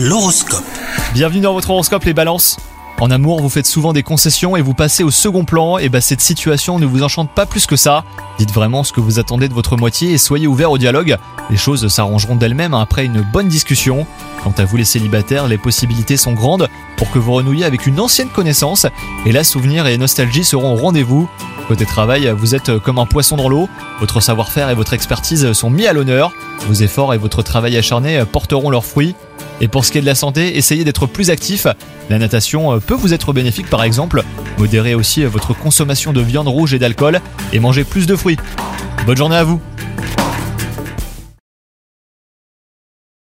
L'horoscope. Bienvenue dans votre horoscope les balances. En amour, vous faites souvent des concessions et vous passez au second plan, et bah cette situation ne vous enchante pas plus que ça. Dites vraiment ce que vous attendez de votre moitié et soyez ouvert au dialogue. Les choses s'arrangeront d'elles-mêmes après une bonne discussion. Quant à vous les célibataires, les possibilités sont grandes pour que vous renouiez avec une ancienne connaissance, et là souvenirs et nostalgie seront au rendez-vous. Côté travail, vous êtes comme un poisson dans l'eau, votre savoir-faire et votre expertise sont mis à l'honneur, vos efforts et votre travail acharné porteront leurs fruits. Et pour ce qui est de la santé, essayez d'être plus actif. La natation peut vous être bénéfique par exemple. Modérez aussi votre consommation de viande rouge et d'alcool et mangez plus de fruits. Bonne journée à vous